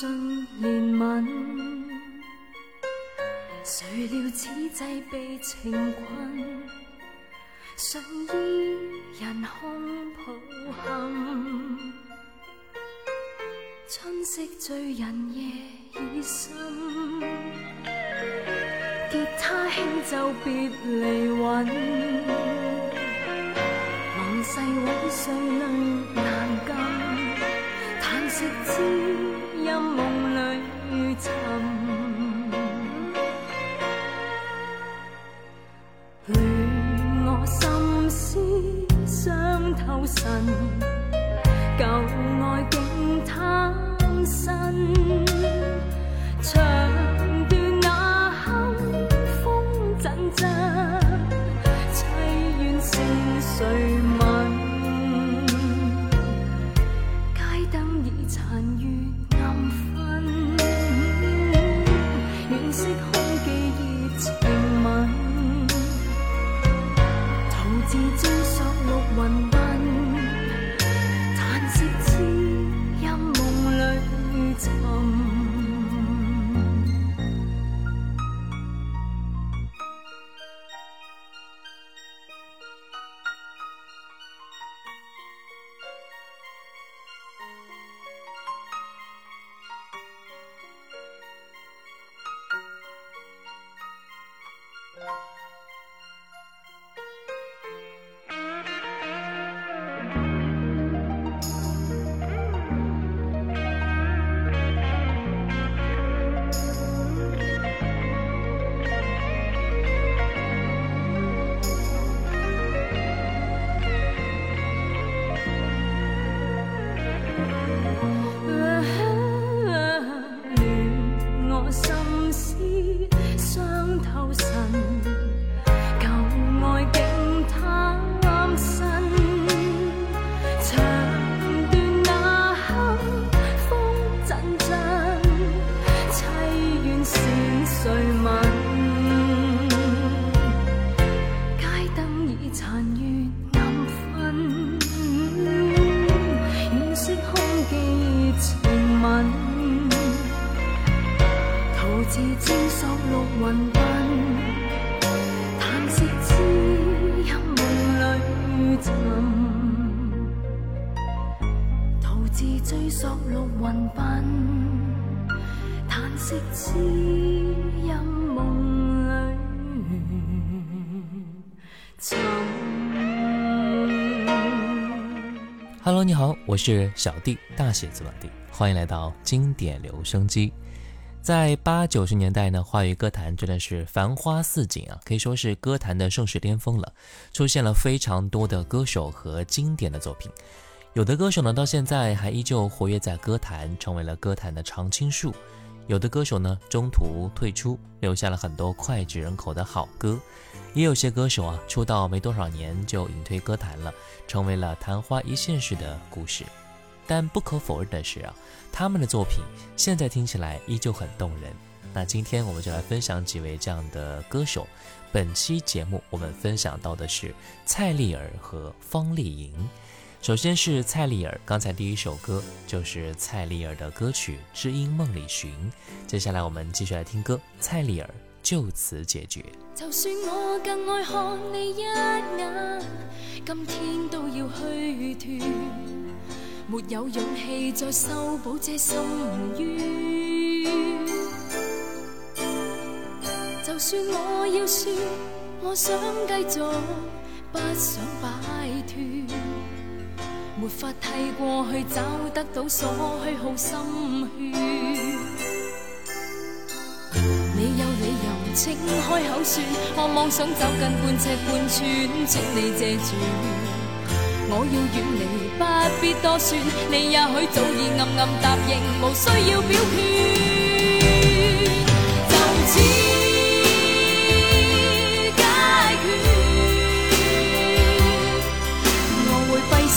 尽怜悯，谁料此际被情困，常依人空抱憾，春色醉人夜已深，吉他轻奏别离韵。细揾碎泪难禁，叹息知神，旧爱竟贪新，唱断那堪风阵阵，凄怨是谁你好，我是小弟，大写字母弟，欢迎来到经典留声机。在八九十年代呢，华语歌坛真的是繁花似锦啊，可以说是歌坛的盛世巅峰了，出现了非常多的歌手和经典的作品。有的歌手呢，到现在还依旧活跃在歌坛，成为了歌坛的常青树；有的歌手呢，中途退出，留下了很多脍炙人口的好歌。也有些歌手啊，出道没多少年就隐退歌坛了，成为了昙花一现式的故事。但不可否认的是啊，他们的作品现在听起来依旧很动人。那今天我们就来分享几位这样的歌手。本期节目我们分享到的是蔡丽儿和方丽莹。首先是蔡丽儿，刚才第一首歌就是蔡丽儿的歌曲《知音梦里寻》。接下来我们继续来听歌，蔡丽儿。就此解决。就算我更爱看你一眼，今天都要虚脱，没有勇气再修补这心愿。就算我要说，我想继续，不想摆没法替过去找得到所虚耗心血。你有理由请开口说，我妄想走近半尺半寸，请你借住。我要远离，不必多说。你也许早已暗暗答应，无需要表劝。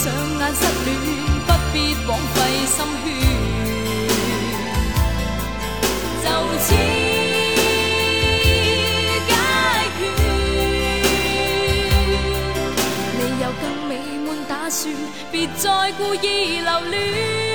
上眼失恋不必枉费心血。就此解决。你有更美满打算别再故意留恋。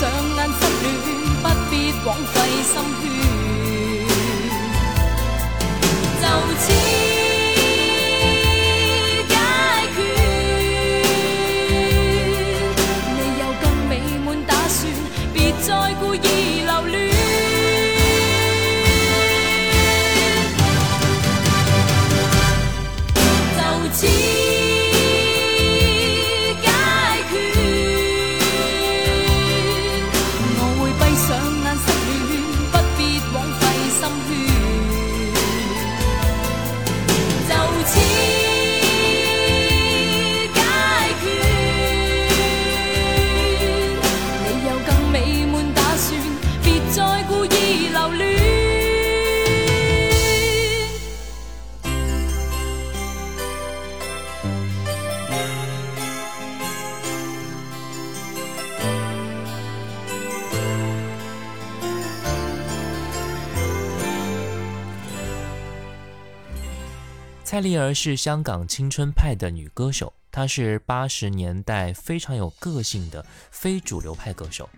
上眼失戀，不必枉费心血，蔡丽儿是香港青春派的女歌手，她是八十年代非常有个性的非主流派歌手。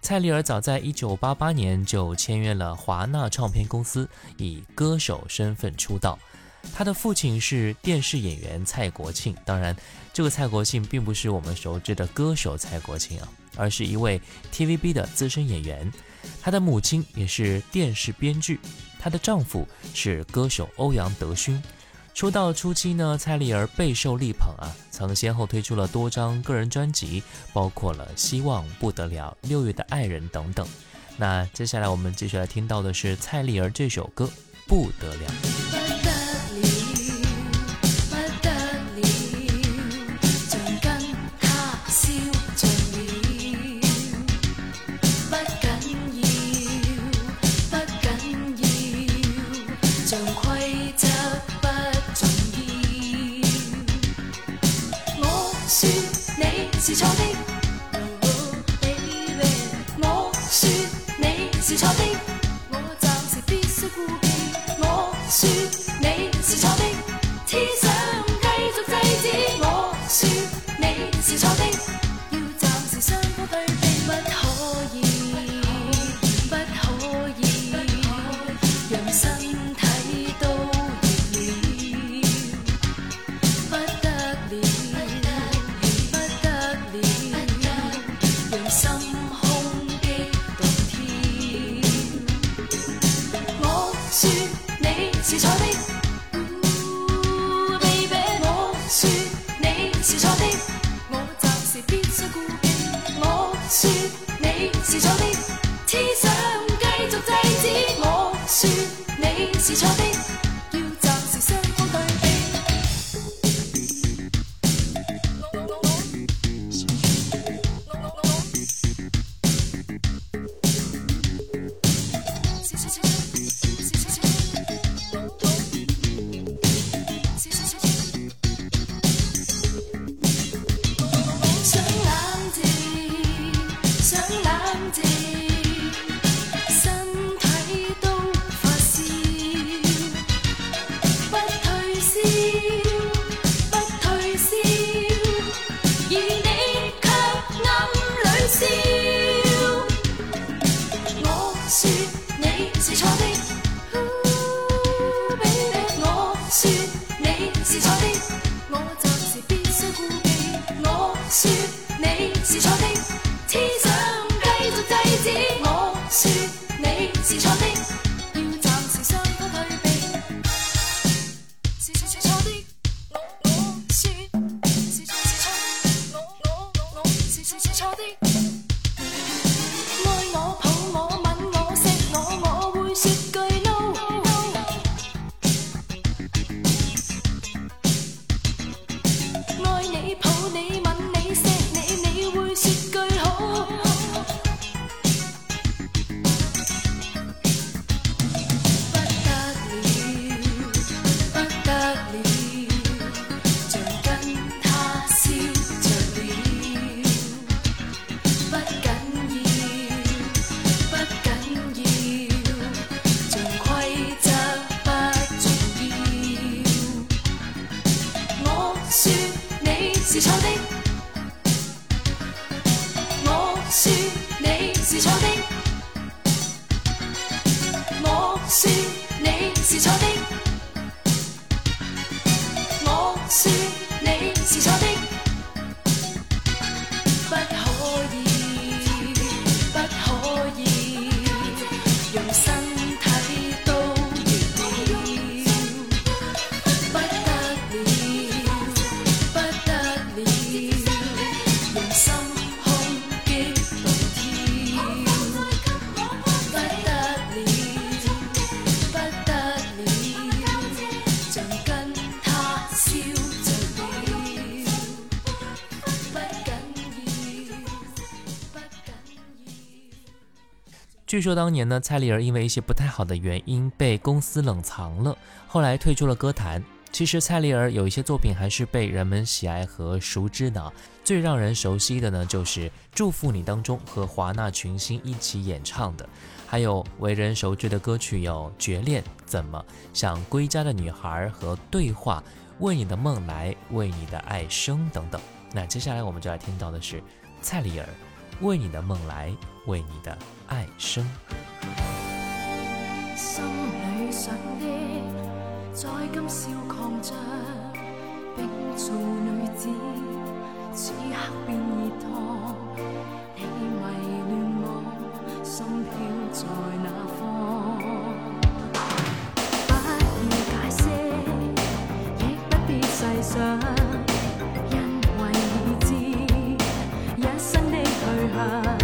蔡丽儿早在一九八八年就签约了华纳唱片公司，以歌手身份出道。她的父亲是电视演员蔡国庆，当然，这个蔡国庆并不是我们熟知的歌手蔡国庆啊，而是一位 TVB 的资深演员。她的母亲也是电视编剧，她的丈夫是歌手欧阳德勋。出道初期呢，蔡丽儿备受力捧啊，曾先后推出了多张个人专辑，包括了《希望》、《不得了》、《六月的爱人》等等。那接下来我们继续来听到的是蔡丽儿这首歌《不得了》。是错的，是错的，说当年呢，蔡丽儿因为一些不太好的原因被公司冷藏了，后来退出了歌坛。其实蔡丽儿有一些作品还是被人们喜爱和熟知的，最让人熟悉的呢就是《祝福你》当中和华纳群星一起演唱的，还有为人熟知的歌曲有《绝恋》、怎么想《归家的女孩》和《对话》、为你的梦来，为你的爱生等等。那接下来我们就来听到的是蔡丽儿《为你的梦来》《为你的愛生》。心裏想的，在今宵抗着，冰做女子，此刻變熱燙。你迷亂我，心飄在哪方？不要解釋，亦不必細想，因為已知一生的去向。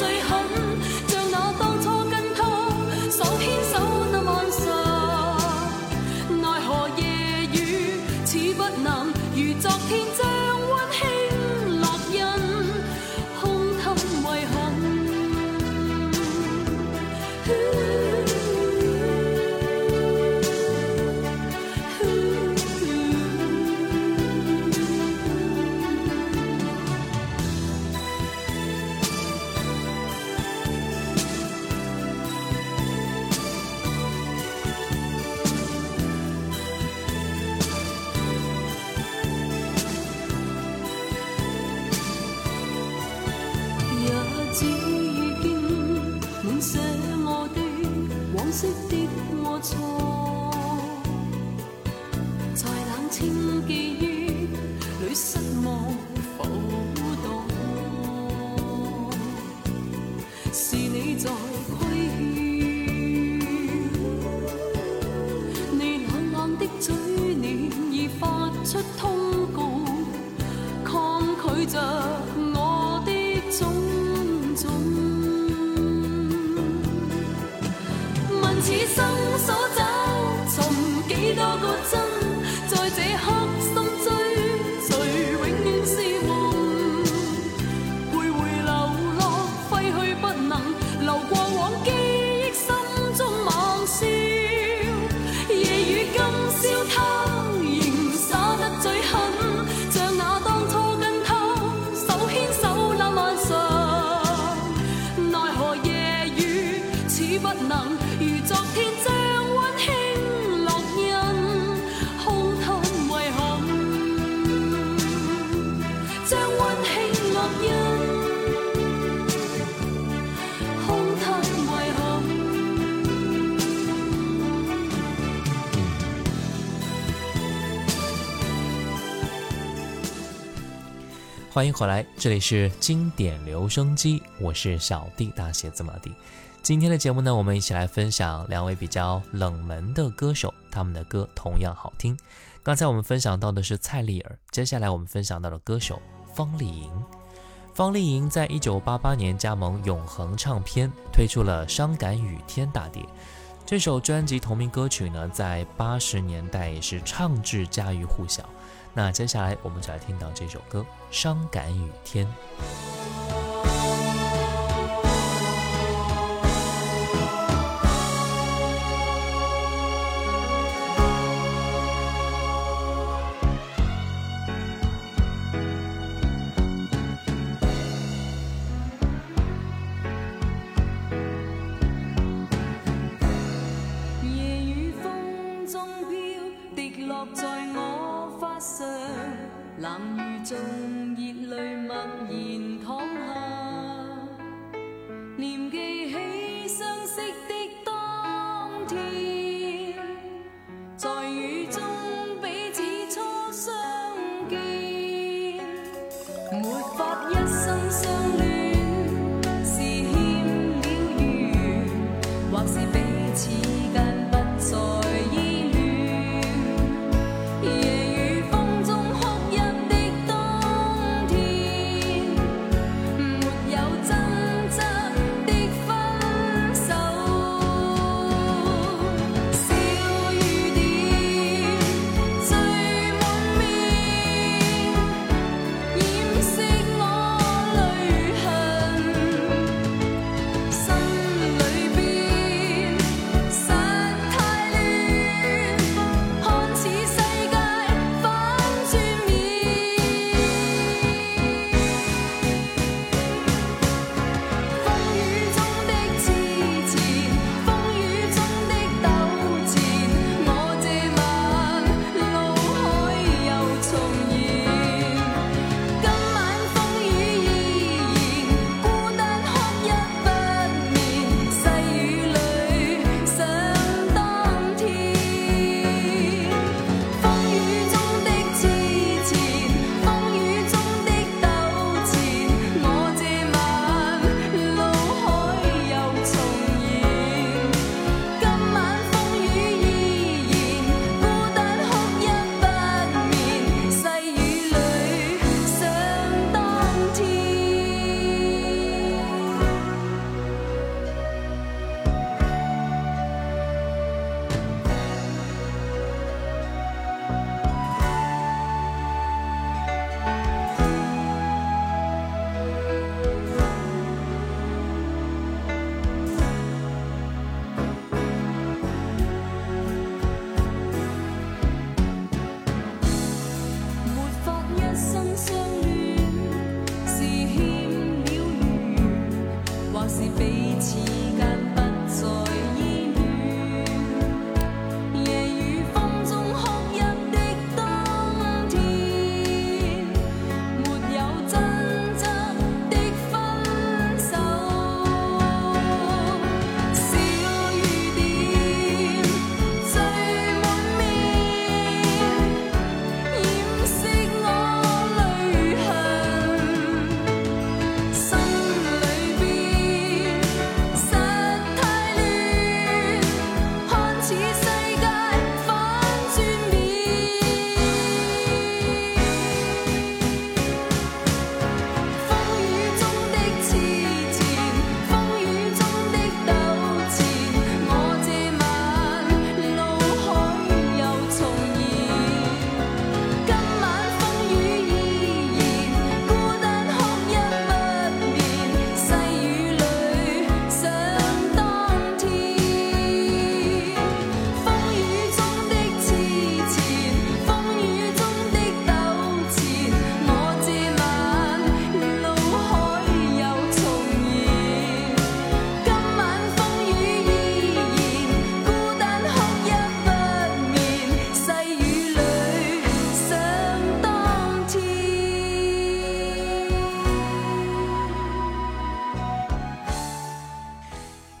最后清记忆里失望浮荡是你在欢迎回来，这里是经典留声机，我是小弟，大写字母弟。今天的节目呢，我们一起来分享两位比较冷门的歌手，他们的歌同样好听。刚才我们分享到的是蔡丽尔，接下来我们分享到的歌手方丽莹。方丽莹在一九八八年加盟永恒唱片，推出了《伤感雨天》大碟。这首专辑同名歌曲呢，在八十年代也是唱至家喻户晓。那接下来我们就来听到这首歌伤感雨天。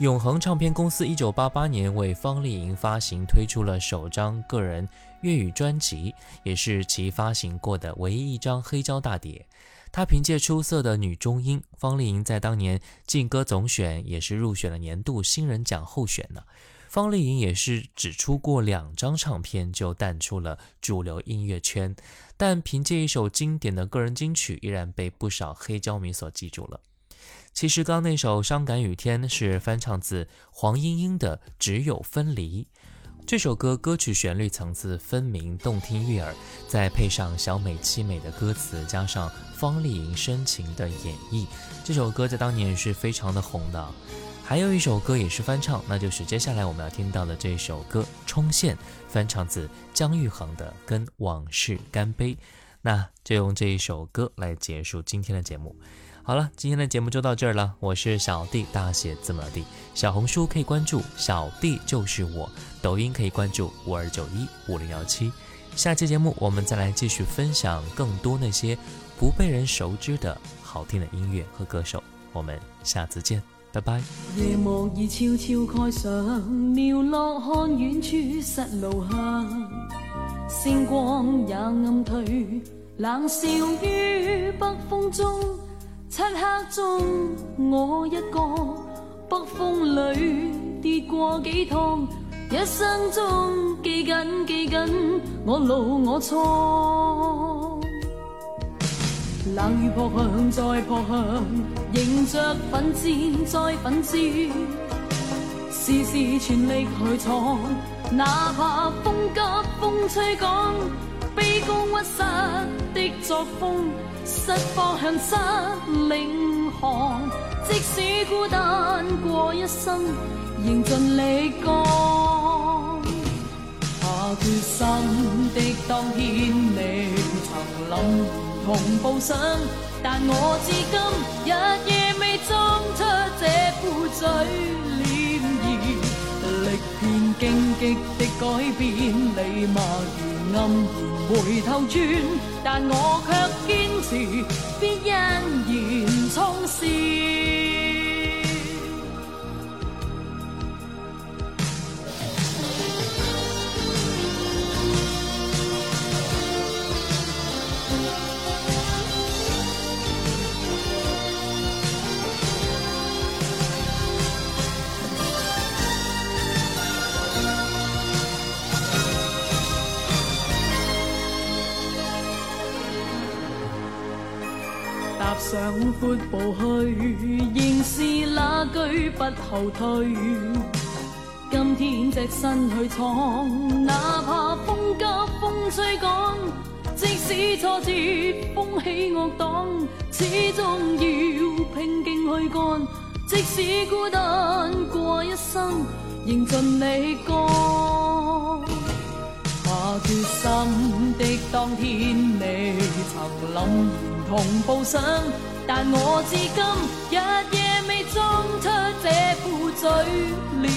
永恒唱片公司一九八八年为方丽莹发行推出了首张个人粤语专辑也是其发行过的唯一一张黑胶大碟。她凭借出色的女中音方丽莹在当年劲歌总选也是入选了年度新人奖候选呢。方丽莹也是只出过两张唱片就淡出了主流音乐圈但凭借一首经典的个人金曲依然被不少黑胶迷所记住了。其实刚那首《伤感雨天》是翻唱自黄莺莺的《只有分离》。这首歌歌曲旋律层次分明，动听悦耳，再配上小美凄美的歌词，加上方丽莹深情的演绎，这首歌在当年是非常的红的。还有一首歌也是翻唱，那就是接下来我们要听到的这首歌《冲线》，翻唱自姜育恒的《跟往事干杯》。那就用这一首歌来结束今天的节目。好了，今天的节目就到这儿了。我是小弟，大写字母弟。小红书可以关注小弟就是我，抖音可以关注五二九一五零幺七。下期节目我们再来继续分享更多那些不被人熟知的好听的音乐和歌手。我们下次见。拜拜。夜幕已悄悄盖上，描落看远处失路向，星光也暗退，冷笑于北风中。漆黑中，我一个北风里跌过几趟，一生中记紧记紧我路我错。冷雨扑向再扑向，迎着奋战再奋战，事事全力去闯，哪怕风急风吹赶，卑躬屈膝的作风，失方向失领航，即使孤单过一生，仍尽力干。下决心的当天，你曾谂。同步想，但我至今日夜未装出这副嘴脸儿，力遍荆棘的改变，你默然黯然回头转，但我却坚持必欣然冲线。上阔步去，仍是那句不后退。今天只身去闯，哪怕风急风吹赶，即使挫折风起恶挡，始终要拼劲去干。即使孤单过一生，仍尽力干。下决心的当天，你曾临。同步想，但我至今日夜未装出这副嘴脸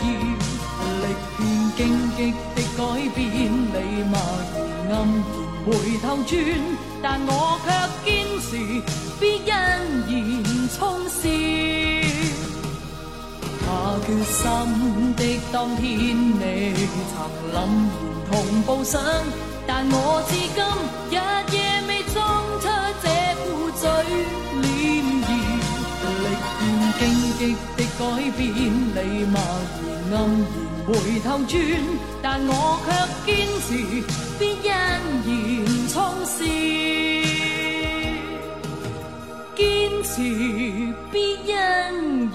儿，力骗荆棘的改变，你默然黯然回头转，但我却坚持必欣然冲线。下决心的当天，你曾凛然同步上，但我至今日夜未装出这副嘴脸儿。历遍荆棘。的改变，你默然黯然回头转，但我却坚持必欣然冲线，坚持必欣然